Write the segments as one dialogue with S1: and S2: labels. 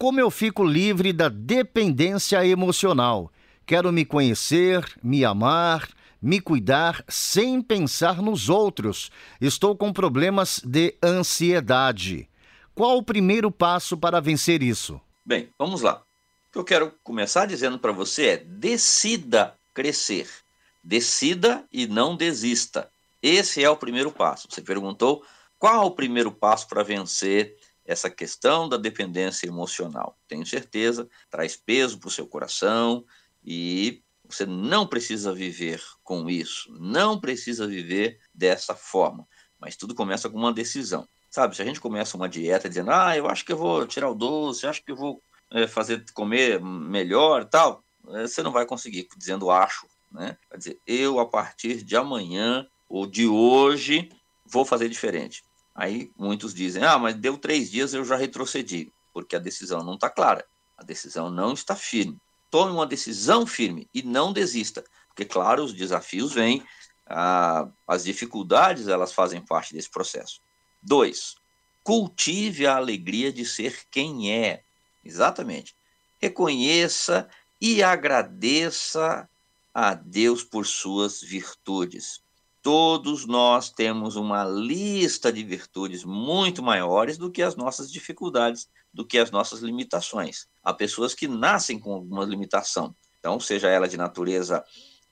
S1: como eu fico livre da dependência emocional? Quero me conhecer, me amar, me cuidar sem pensar nos outros. Estou com problemas de ansiedade. Qual o primeiro passo para vencer isso?
S2: Bem, vamos lá. O que eu quero começar dizendo para você é: decida crescer. Decida e não desista. Esse é o primeiro passo. Você perguntou qual o primeiro passo para vencer essa questão da dependência emocional. Tenho certeza, traz peso para o seu coração e você não precisa viver com isso, não precisa viver dessa forma. Mas tudo começa com uma decisão. Sabe, se a gente começa uma dieta dizendo, ah, eu acho que eu vou tirar o doce, acho que eu vou é, fazer comer melhor tal, eh, você não vai conseguir dizendo acho, né? Vai dizer, eu a partir de amanhã ou de hoje vou fazer diferente. Aí muitos dizem: ah, mas deu três dias eu já retrocedi, porque a decisão não está clara, a decisão não está firme. Tome uma decisão firme e não desista, porque, claro, os desafios vêm, as dificuldades elas fazem parte desse processo. Dois, cultive a alegria de ser quem é. Exatamente. Reconheça e agradeça a Deus por suas virtudes. Todos nós temos uma lista de virtudes muito maiores do que as nossas dificuldades, do que as nossas limitações. Há pessoas que nascem com alguma limitação, então, seja ela de natureza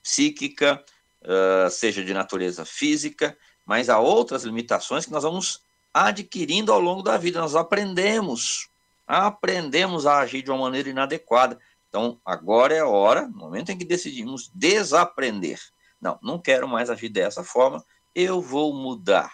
S2: psíquica, uh, seja de natureza física, mas há outras limitações que nós vamos adquirindo ao longo da vida, nós aprendemos, aprendemos a agir de uma maneira inadequada. Então, agora é a hora, no momento em que decidimos desaprender não, não quero mais agir dessa forma, eu vou mudar.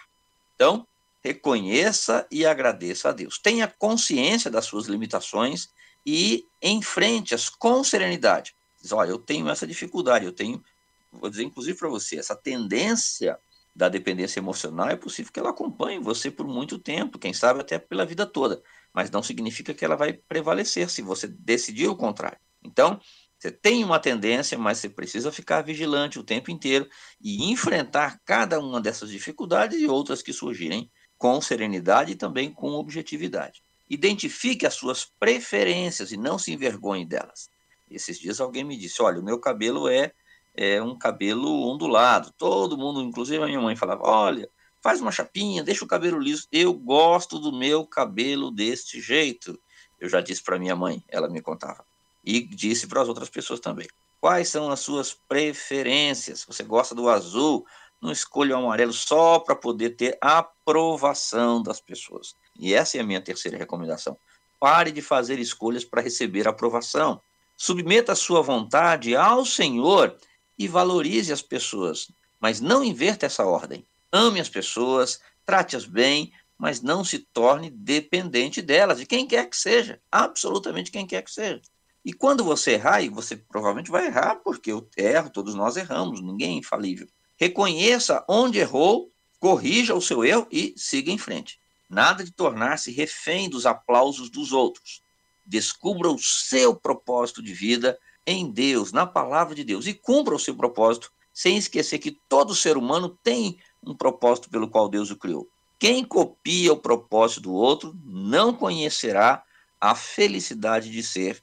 S2: Então, reconheça e agradeça a Deus. Tenha consciência das suas limitações e enfrente-as com serenidade. Diz, olha, eu tenho essa dificuldade, eu tenho, vou dizer inclusive para você, essa tendência da dependência emocional, é possível que ela acompanhe você por muito tempo, quem sabe até pela vida toda, mas não significa que ela vai prevalecer se você decidir o contrário. Então, você tem uma tendência, mas você precisa ficar vigilante o tempo inteiro e enfrentar cada uma dessas dificuldades e outras que surgirem com serenidade e também com objetividade. Identifique as suas preferências e não se envergonhe delas. Esses dias alguém me disse: Olha, o meu cabelo é, é um cabelo ondulado. Todo mundo, inclusive a minha mãe, falava: Olha, faz uma chapinha, deixa o cabelo liso. Eu gosto do meu cabelo deste jeito. Eu já disse para minha mãe, ela me contava e disse para as outras pessoas também. Quais são as suas preferências? Você gosta do azul? Não escolha o amarelo só para poder ter aprovação das pessoas. E essa é a minha terceira recomendação. Pare de fazer escolhas para receber aprovação. Submeta a sua vontade ao Senhor e valorize as pessoas, mas não inverta essa ordem. Ame as pessoas, trate-as bem, mas não se torne dependente delas, de quem quer que seja, absolutamente quem quer que seja. E quando você errar, e você provavelmente vai errar, porque eu erro, todos nós erramos, ninguém é infalível. Reconheça onde errou, corrija o seu erro e siga em frente. Nada de tornar-se refém dos aplausos dos outros. Descubra o seu propósito de vida em Deus, na palavra de Deus, e cumpra o seu propósito, sem esquecer que todo ser humano tem um propósito pelo qual Deus o criou. Quem copia o propósito do outro não conhecerá a felicidade de ser